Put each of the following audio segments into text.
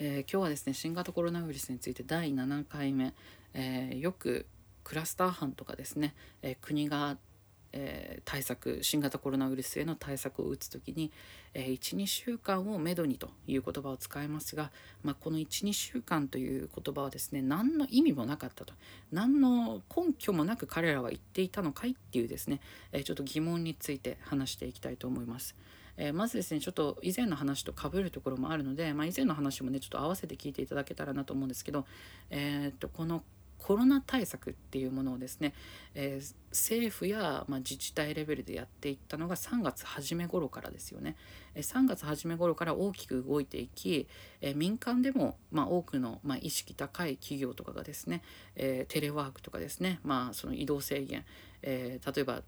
えー、今日はですね新型コロナウイルスについて第7回目、えー、よくクラスター班とかですね、えー、国が、え対策新型コロナウイルスへの対策を打つ時に、え12週間をめどにという言葉を使いますが、まあ、この12週間という言葉はですね何の意味もなかったと何の根拠もなく彼らは言っていたのかいっていうですね、えちょっと疑問について話していきたいと思います。えー、まずですねちょっと以前の話とかぶるところもあるので、まあ、以前の話もねちょっと合わせて聞いていただけたらなと思うんですけど、えー、っとこのコロナ対策っていうものをですね、えー、政府や、まあ、自治体レベルでやっていったのが3月初め頃からですよね。え3月初め頃から大きく動いていき、え民間でも、まあ、多くの、まあ、意識高い企業とかがですね、えテレワークとかですね、まあ、その移動制限、え例えば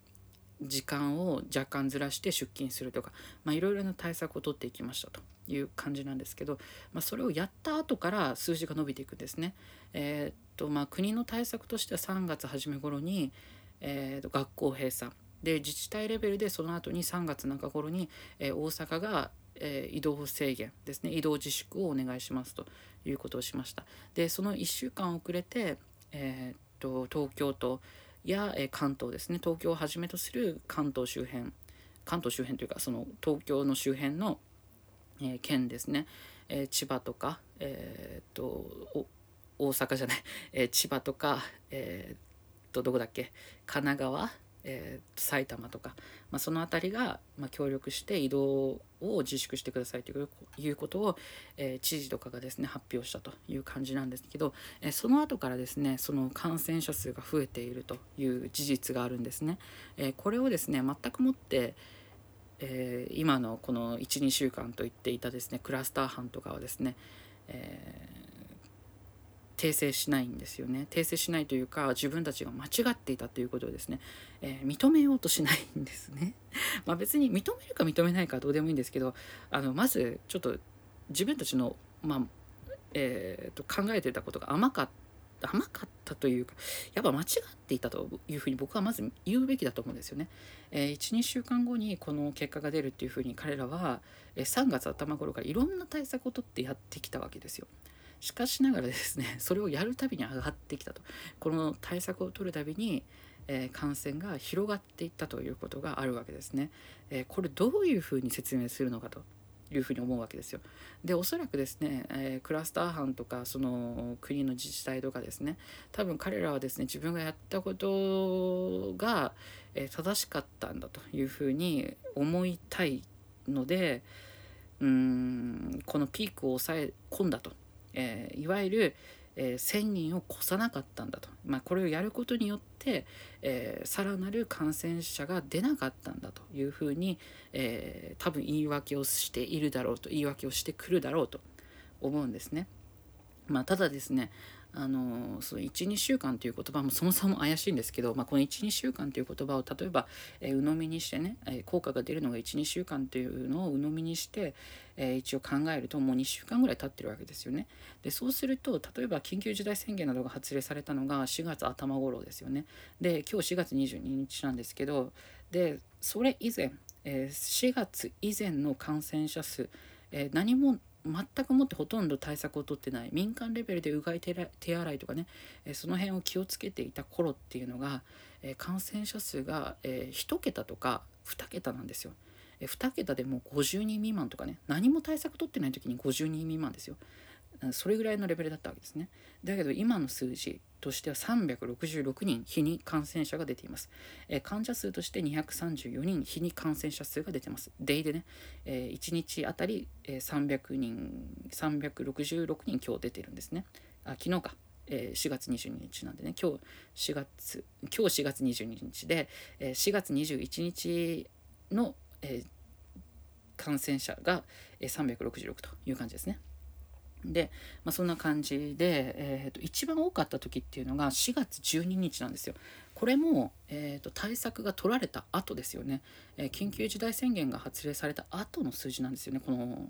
時間を若干ずらして出勤するとかいろいろな対策を取っていきましたという感じなんですけど、まあ、それをやった後から数字が伸びていくんですね。えー、っとまあ、国の対策としては3月初め頃に、えー、と学校閉鎖。で自治体レベルでその後に3月中頃に、えー、大阪がえ移動制限ですね。移動自粛をお願いしますということをしました。でその1週間遅れて、えー、っと東京都や、え関東ですね。東京をはじめとする関東周辺関東周辺というかその東京の周辺の、え県ですね、え千葉とか、え、っと大阪じゃない、え千葉とか、え、っとどこだっけ。神奈川えー、埼玉とか、まあ、その辺りが、まあ、協力して移動を自粛してくださいということを、えー、知事とかがですね発表したという感じなんですけど、えー、その後からですねその感染者数が増えているという事実があるんですね。えこれをですね全くもって、え今のこの12週間と言っていたですねクラスター班とかはですね、え訂正しないんですよね訂正しないというか自分たちが間違っていたということをですね、えー、認めようとしないんですね。まあ別に認めるか認めないかどうでもいいんですけどあのまずちょっと自分たちの、まあえー、と考えてたことが甘かった甘かったというかやっぱ間違っていたというふうに僕はまず言うべきだと思うんですよね。えー、12週間後にこの結果が出るっていうふうに彼らは、え、3月頭頃からいろんな対策をとってやってきたわけですよ。しかしながらですね それをやるたびに上がってきたと。この対策を取るたびに、えー、感染が広がっていったということがあるわけですね、えー、これどういうふうに説明するのかというふうに思うわけですよ。でおそらくですね、えー、クラスター班とかその国の自治体とかですね多分彼らはですね自分がやったことが、え、正しかったんだというふうに思いたいのでうーんこのピークを抑え込んだと。えー、いわゆる、えー、1,000人を越さなかったんだと、まあ、これをやることによって、えー、さらなる感染者が出なかったんだというふうに、えー、多分言い訳をしているだろうと言い訳をしてくるだろうと思うんですね。まあ、ただですねあのその12週間という言葉もそもそも怪しいんですけど、まあ、この12週間という言葉を例えば、えー、鵜呑みにしてね、えー、効果が出るのが12週間というのを鵜呑みにして、えー、一応考えるともう2週間ぐらい経ってるわけですよね。でそうすると例えば緊急事態宣言などが発令されたのが4月頭頃ですよね。で今日4月22日なんですけどでそれ以前、え4月以前の感染者数、え何も全くもってほとんど対策をとってない民間レベルでうがい手洗いとかね、えその辺を気をつけていた頃っていうのが、え感染者数が、え1桁とか2桁なんですよ。え2桁でもう50人未満とかね何も対策取ってない時に50人未満ですよ。それぐらいのレベルだったわけですね。だけど今の数字としては366人日に感染者が出ています。えー、患者数として234人日に感染者数が出てます。デイでね、えー、1日あたり、え300人、366人今日出てるんですね。あ、昨日か。えー、4月22日なんでね、今日4月、今日4月22日で、えー、4月21日の、えー、感染者が、366という感じですね。で、まあ、そんな感じで、えーと、一番多かった時っていうのが4月12日なんですよ。これも、えーと、対策が取られた後ですよね、えー、緊急事態宣言が発令された後の数字なんですよねこの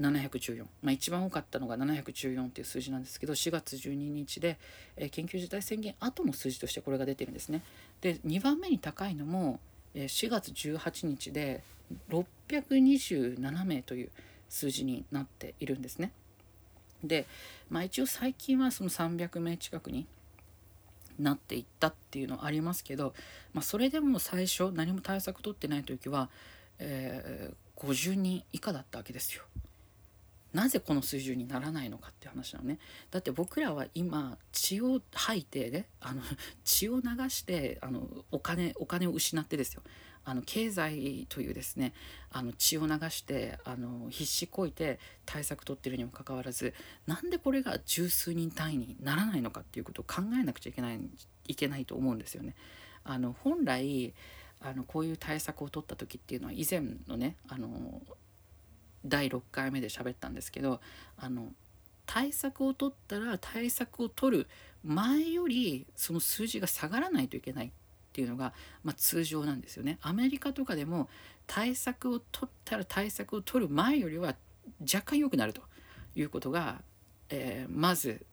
714、まあ、一番多かったのが714っていう数字なんですけど4月12日で、えー、緊急事態宣言後の数字としてこれが出てるんですね。で2番目に高いのも、えー、4月18日で627名という数字になっているんですね。で、まあ、一応最近はその300名近くになっていったっていうのはありますけど、まあ、それでも最初何も対策取ってない時は、えー、50人以下だったわけですよ。なぜこの水準にならないのかって話なのねだって僕らは今血を吐いてねあの血を流してあのお金お金を失ってですよあの経済というですねあの血を流してあの必死こいて対策取ってるにもかかわらずなんでこれが十数人単位にならないのかっていうことを考えなくちゃいけないいけないと思うんですよね。あの本来あのこういう対策を取った時っていうのは以前のねあの第6回目で喋ったんですけどあの対策を取ったら対策を取る前よりその数字が下がらないといけないっていうのが、まあ、通常なんですよね。アメリカとかでも対策を取ったら対策を取る前よりは若干良くなるということが、えー、まず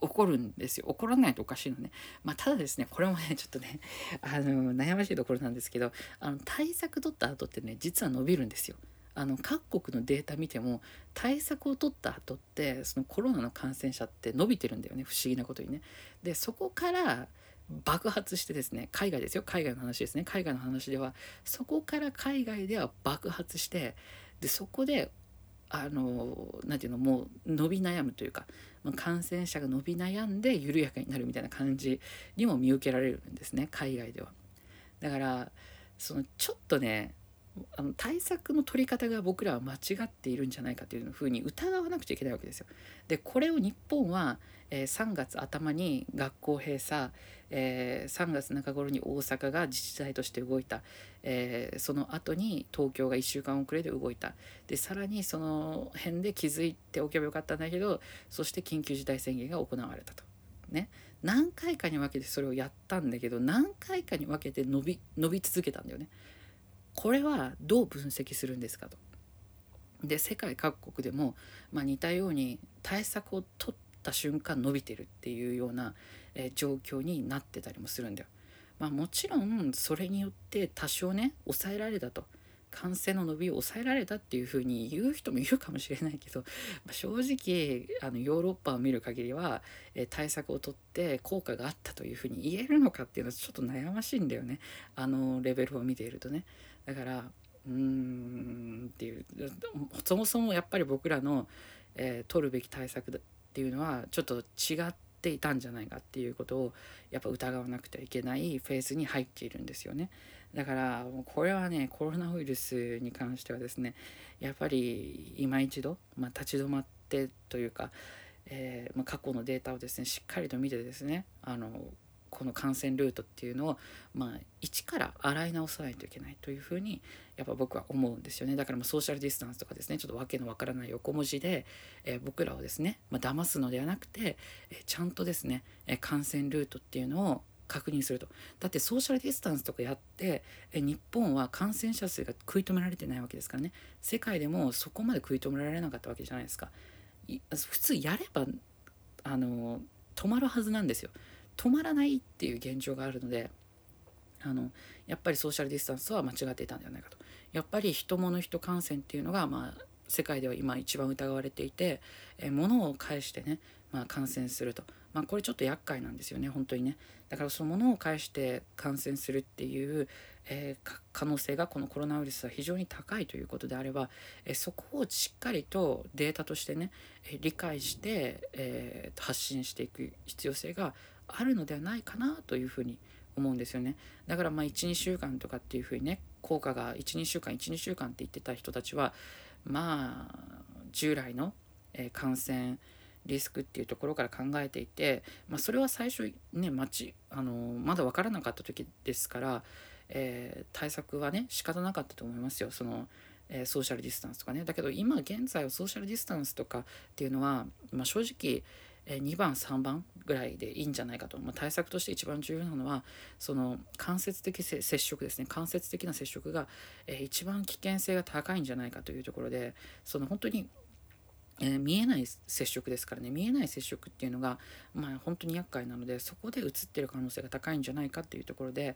起こるんですよ起こらないとおかしいのね、まあ、ただですねこれもねちょっとねあの悩ましいところなんですけどあの対策取った後ってね実は伸びるんですよ。あの各国のデータ見ても対策を取った後ってそのコロナの感染者って伸びてるんだよね不思議なことにね。でそこから爆発してですね海外ですよ。海外の話ですね。海外の話ではそこから海外では爆発してでそこであの何て言うのもう伸び悩むというか感染者が伸び悩んで緩やかになるみたいな感じにも見受けられるんですね。海外では。だからそのちょっとねあの対策の取り方が僕らは間違っているんじゃないかというふうに疑わなくちゃいけないわけですよ。でこれを日本は、えー、3月頭に学校閉鎖、えー、3月中頃に大阪が自治体として動いた、えー、その後に東京が1週間遅れで動いたでさらにその辺で気づいておけばよかったんだけどそして緊急事態宣言が行われたと。ね、何回かに分けてそれをやったんだけど何回かに分けて伸び伸び続けたんだよね。これはどう分析するんですかと。で世界各国でも、まあ、似たように対策を取った瞬間伸びてるっていうような、えー、状況になってたりもするんだよ。まあ、もちろんそれによって多少ね抑えられたと。感染の伸びを抑えられたっていうふうに言う人もいるかもしれないけど、まあ、正直あのヨーロッパを見る限りは、えー、対策をとって効果があったというふうに言えるのかっていうのはちょっと悩ましいんだよねあのレベルを見ているとね。だからうーんっていうそもそもやっぱり僕らの、えー、取るべき対策っていうのはちょっと違っていたんじゃないかっていうことをやっぱ疑わなくてはいけないフェーズに入っているんですよね。だからこれはねコロナウイルスに関してはですねやっぱり今一度、まあ、立ち止まってというか、えー、まあ、過去のデータをですねしっかりと見てですねあのこの感染ルートっていうのを、まあ、一から洗い直さないといけないというふうにやっぱ僕は思うんですよね。だからまソーシャルディスタンスとかですねちょっとわけのわからない横文字で、えー、僕らをですね、まあ、騙すのではなくて、えー、ちゃんとですね、え感染ルートっていうのを確認すると。だってソーシャルディスタンスとかやってえ日本は感染者数が食い止められてないわけですからね。世界でもそこまで食い止められなかったわけじゃないですか。普通やればあの止まるはずなんですよ。止まらないっていう現状があるのであのやっぱりソーシャルディスタンスは間違っていたんではないかと。やっぱり人物人感染っていうのが、まあ、世界では今一番疑われていて、え物を介してね、まあ、感染すると、まあ、これちょっと厄介なんですよね本当にね。だからその物を介して感染するっていう、えー、可能性がこのコロナウイルスは非常に高いということであれば、えー、そこをしっかりとデータとしてね、え、理解して、えー、発信していく必要性があるのではないかなというふうに思うんですよね。だからまあ12週間とかっていうふうにね効果が12週間12週間って言ってた人たちはまあ従来の感染リスクっていうところから考えていて、まあ、それは最初ねちあのまだ分からなかった時ですから、えー、対策はね仕方なかったと思いますよ。その、えー、ソーシャルディスタンスとかね。だけど今現在はソーシャルディスタンスとかっていうのは、まあ、正直2番3番ぐらいでいいんじゃないかと、まあ、対策として一番重要なのはその間接的接触ですね。間接的な接触が、え一番危険性が高いんじゃないかというところでその本当にえー、見えない接触ですからね。見えない接触っていうのが、まあ、本当に厄介なのでそこでうつってる可能性が高いんじゃないかっていうところで、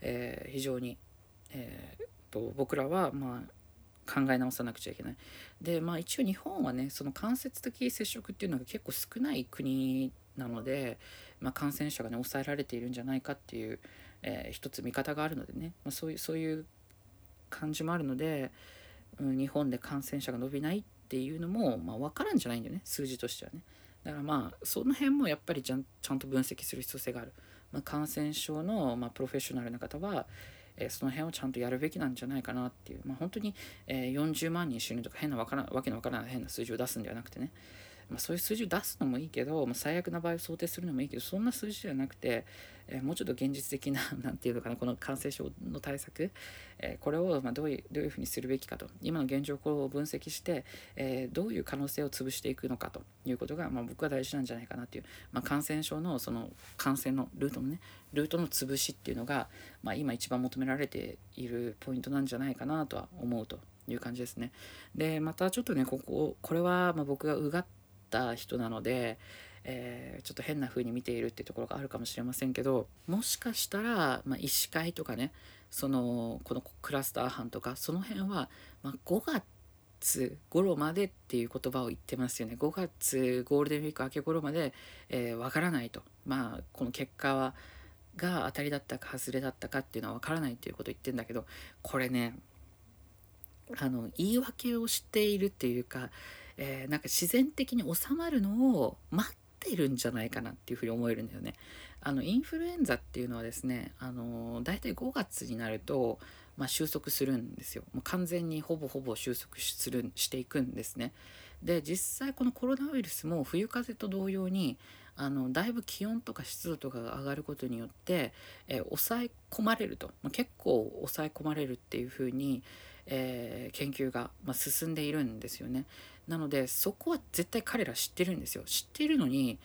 えー、非常に、えーと僕らは、まあ、考え直さなくちゃいけない。でまあ一応日本はねその間接的接触っていうのが結構少ない国なので、まあ、感染者がね抑えられているんじゃないかっていう、えー、一つ見方があるのでね、まあ、そういうそういう感じもあるので、うん、日本で感染者が伸びないっていうのも、まあ、分からんじゃないんだよね数字としてはね。だからまあその辺もやっぱりちゃんちゃんと分析する必要性がある。まあ、感染症の、まあ、プロフェッショナルな方は、えその辺をちゃんとやるべきなんじゃないかなっていう、まあ、本当に、え40万人死ぬとか変なわからわけのわからない変な数字を出すんではなくてね、まあ、そういう数字を出すのもいいけど、まあ、最悪な場合を想定するのもいいけどそんな数字ではなくて、えー、もうちょっと現実的な 何て言うのかなこの感染症の対策、えー、これをまどういうどういうふうにするべきかと今の現状を分析して、えー、どういう可能性を潰していくのかということが、まあ、僕は大事なんじゃないかなっていう、ま、感染症のその感染のルートのねルートの潰しっていうのが、ま、今一番求められているポイントなんじゃないかなとは思うという感じですね。でまたちょっとねこここれはま僕がうがった人なので、えー、ちょっと変な風に見ているっていうところがあるかもしれませんけどもしかしたら、まあ、医師会とかねそのこのクラスター班とかその辺は、まあ、5月頃までっていう言葉を言ってますよね。5月ゴールデンウィーク明け頃まで、えー、分からないと。まあこの結果はが当たりだったか外れだったかっていうのは分からないっていうことを言ってんだけどこれねあの言い訳をしているっていうか、えー、なんか自然的に収まるのを待ってるんじゃないかなっていうふうに思えるんだよね。あのインフルエンザっていうのはですね、あの大体5月になると、まあ、収束するんですよ。もう完全にほぼほぼ収束するしていくんですね。で実際このコロナウイルスも冬風邪と同様にあのだいぶ気温とか湿度とかが上がることによって、えー、抑え込まれると、まあ、結構抑え込まれるっていうふうに、えー、研究が、まあ、進んでいるんですよね。なのでそこは絶対彼ら知ってるんですよ。知ってるのに、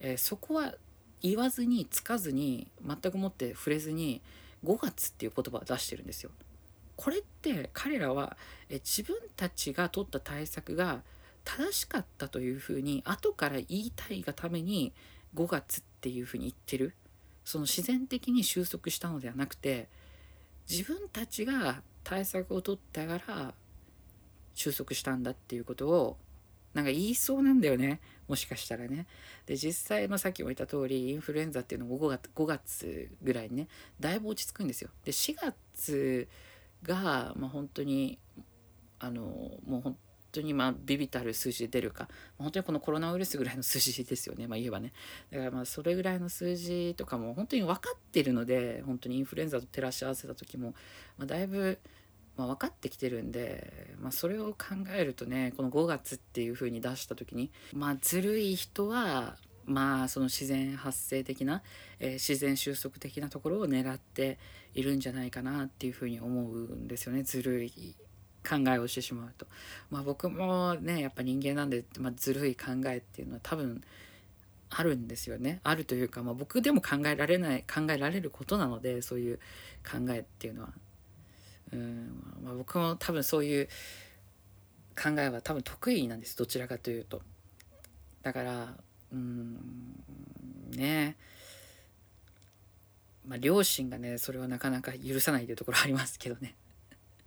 えー、そこは言わずにつかずに全くもって触れずに5月っていう言葉を出してるんですよ。これって彼らはえ自分たちが取った対策が正しかったというふうに後から言いたいがために5月っていうふうに言ってるその自然的に収束したのではなくて自分たちが対策を取ったから収束したんだっていうことをなんか言いそうなんだよねもしかしたらね。で実際、まあ、さっきも言った通りインフルエンザっていうのも5月 ,5 月ぐらいにねだいぶ落ち着くんですよ。で4月が、まあ、本当にあのもう本当にまあビビたる数字で出るか本当にこのコロナウイルスぐらいの数字ですよねまあ言えばねだからまあそれぐらいの数字とかも本当に分かってるので本当にインフルエンザと照らし合わせた時も、まあ、だいぶまあ、分かってきてるんで、まあ、それを考えるとねこの5月っていう風に出した時にまあずるい人はまあその自然発生的な、えー、自然収束的なところを狙っているんじゃないかなっていうふうに思うんですよねずるい考えをしてしまうと。まあ僕もねやっぱ人間なんで、まあ、ずるい考えっていうのは多分あるんですよね。あるというか、まあ、僕でも考えられない考えられることなのでそういう考えっていうのは。うん。まあ、僕も多分そういう考えは多分得意なんですどちらかというと。だからうんね。まあ両親がねそれはなかなか許さないというところありますけどね。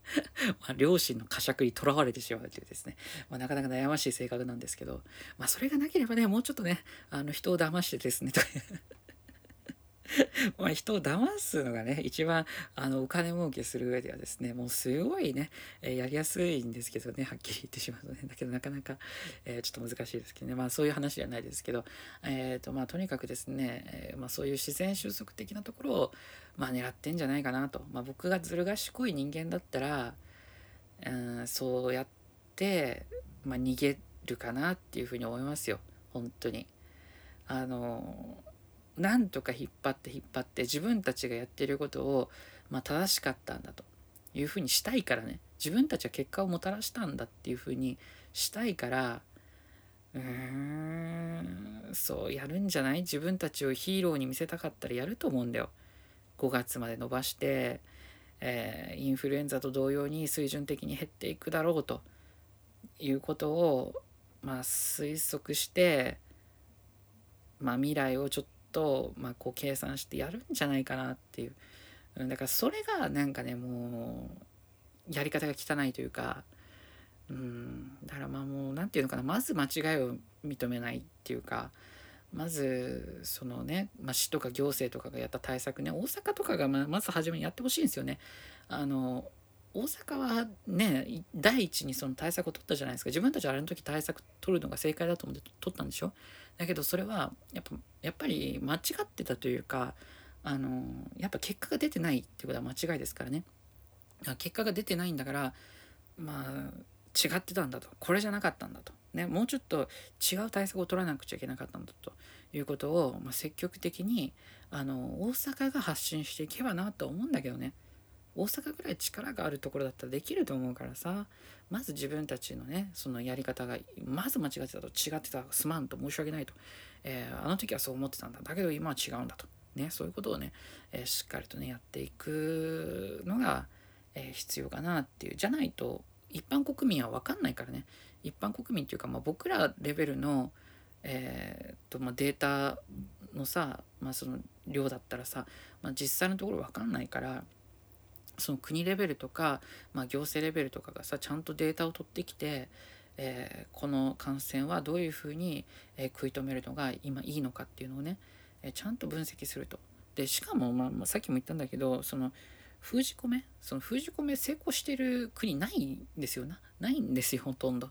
まあ、両親の呵責にとらわれてしまうというですね、まあ、なかなか悩ましい性格なんですけど、まあ、それがなければねもうちょっとねあの人を騙してですねと まあ人を騙すのがね、一番あのお金儲けする上ではですね、もうすごいね、えー、やりやすいんですけどね、はっきり言ってしまうとね、だけどなかなか、えー、ちょっと難しいですけどね、まあそういう話ではないですけど、えっ、ー、とまあとにかくですね、えまあそういう自然収束的なところを、まあ狙ってんじゃないかなと。まあ僕がずる賢い人間だったら、うん、そうやって、まあ逃げるかなっていうふうに思いますよ、本当に。あのなんとか引っ張って引っ張って自分たちがやってることを、まあ、正しかったんだというふうにしたいからね自分たちは結果をもたらしたんだっていうふうにしたいからうーんそうやるんじゃない？自分たちをヒーローに見せたかったらやると思うんだよ。5月まで伸ばして、えー、インフルエンザと同様に水準的に減っていくだろうということを、まあ、推測して、まあ、未来をちょっと、まあ、こう計算してやるんじゃないかなっていう。だからそれがなんかね、もう、やり方が汚いというか、うんだからまあもう何て言うのかなまず間違いを認めないっていうかまずそのね、まあ、市とか行政とかがやった対策ね大阪とかがまず初めにやってほしいんですよね。あの大阪はね第一にその対策を取ったじゃないですか。自分たちはあれの時対策取るのが正解だと思って取ったんでしょ？だけどそれはやっぱやっぱり間違ってたというかあのやっぱ結果が出てないってことは間違いですからね。結果が出てないんだからまあ違ってたんだと。これじゃなかったんだと、ね、もうちょっと違う対策を取らなくちゃいけなかったんだと。いうことを、まあ、積極的にあの大阪が発信していけばなと思うんだけどね。大阪ぐらい力があるところだったらできると思うからさ。まず自分たちのねそのやり方がまず間違ってたと違ってたすまんと申し訳ないと、えー、あの時はそう思ってたんだ。だけど今は違うんだと。ねそういうことをね、えー、しっかりとねやっていくのが、えー、必要かなっていう。じゃないと一般国民は分かんないからね。一般国民っていうか、まあ、僕らレベルの、えー、っとまあ、データのさ、まあ、その量だったらさ、まあ、実際のところ分かんないからその国レベルとか、まあ、行政レベルとかがさちゃんとデータを取ってきて、えー、この感染はどういうふうに、え、食い止めるのが今いいのかっていうのをね、えー、ちゃんと分析すると。でしかも、まあ、さっきも言ったんだけどその封じ込めその封じ込め成功してる国ないんですよな。ないんですよほとんど。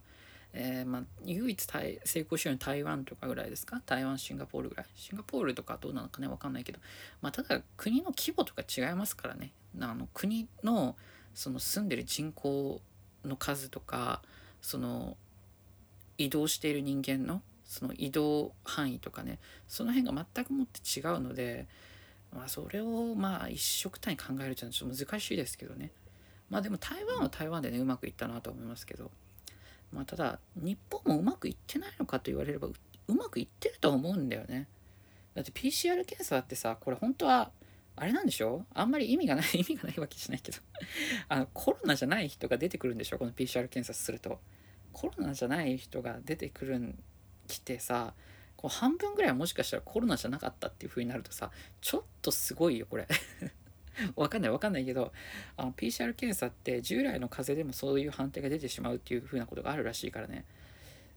えー、まあ、唯一成功してるのは台湾とかぐらいですか？台湾シンガポールぐらい？シンガポールとかどうなのかねわかんないけど、まあ、ただ国の規模とか違いますからね。あの国のその住んでる人口の数とかその移動している人間のその移動範囲とかねその辺が全くもって違うので、まあ、それをまあ一色単位考えるというのはちょっと難しいですけどね。まあでも台湾は台湾でねうまくいったなと思いますけど。まあただ日本もうまくいってないのかと言われればうまくいってると思うんだよね。だって PCR 検査ってさこれ本当はあれなんでしょ？あんまり意味がない 意味がないわけじゃないけど。あのコロナじゃない人が出てくるんでしょ？この PCR 検査すると。コロナじゃない人が出てくるん来てさこう半分ぐらいはもしかしたらコロナじゃなかったっていう風になるとさちょっとすごいよこれ。わかんないわかんないけどあの PCR 検査って従来の風邪でもそういう判定が出てしまうっていう風なことがあるらしいからね。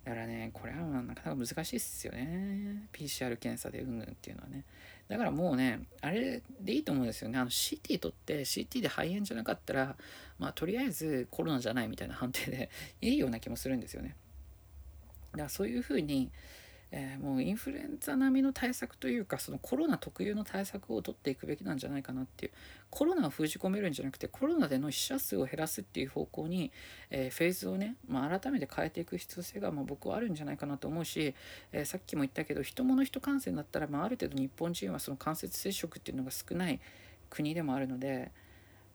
だからねこれはなかなか難しいっすよね。PCR 検査でうんぬんっていうのはね。だからもうねあれでいいと思うんですよね。あの CT 取って CT で肺炎じゃなかったらまあとりあえずコロナじゃないみたいな判定でいいような気もするんですよね。だからそういうふうにえー、もうインフルエンザ並みの対策というかそのコロナ特有の対策を取っていくべきなんじゃないかなっていうコロナを封じ込めるんじゃなくてコロナでの死者数を減らすっていう方向に、えー、フェーズをね、まあ、改めて変えていく必要性がまあ僕はあるんじゃないかなと思うし、えー、さっきも言ったけど人物人感染だったら、まあ、ある程度日本人はその間接接触っていうのが少ない国でもあるので。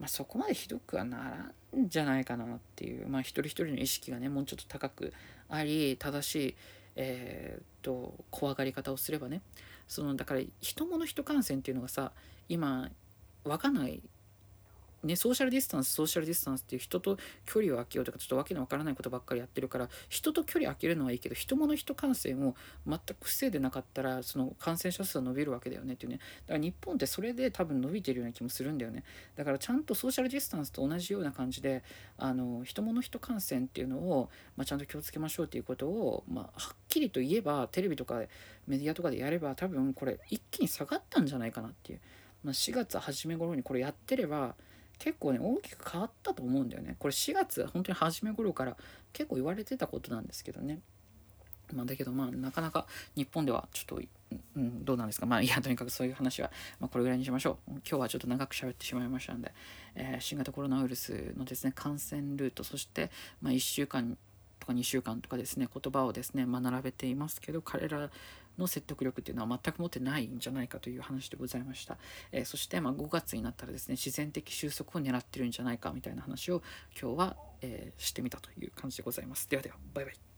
まあ、そこまでひどくはならんじゃないかなっていう、まあ、一人一人の意識がねもうちょっと高くあり正しいえー、っと怖がり方をすればね。そのだから人物人感染っていうのがさ今わかんないね、ソーシャルディスタンス、ソーシャルディスタンスっていう人と距離を空けようとか、ちょっとわけのわからないことばっかりやってるから、人と距離空けるのはいいけど、人物人感染を全く防いでなかったら、その感染者数は伸びるわけだよねっていうね。だから日本ってそれで多分伸びてるような気もするんだよね。だからちゃんとソーシャルディスタンスと同じような感じで、あの、人物人感染っていうのを、まあ、ちゃんと気をつけましょうっていうことを、まあ、はっきりと言えば、テレビとかメディアとかでやれば、多分これ一気に下がったんじゃないかなっていう。まあ、4月初め頃にこれやってれば、結構ね大きく変わったと思うんだよね。これ4月本当に初め頃から結構言われてたことなんですけどね。まあ、だけどまあなかなか日本ではちょっと、うん、どうなんですか。まあいやとにかくそういう話は、まあ、これぐらいにしましょう。今日はちょっと長く喋ってしまいましたので、えー、新型コロナウイルスのですね感染ルートそして、まあ、1週間とか2週間とかですね言葉をですね、まあ、並べていますけど彼らの説得力っていうのは全く持ってないんじゃないかという話でございました、えー、そしてま5月になったらですね自然的収束を狙ってるんじゃないかみたいな話を今日は、えー、してみたという感じでございます。ではではバイバイ。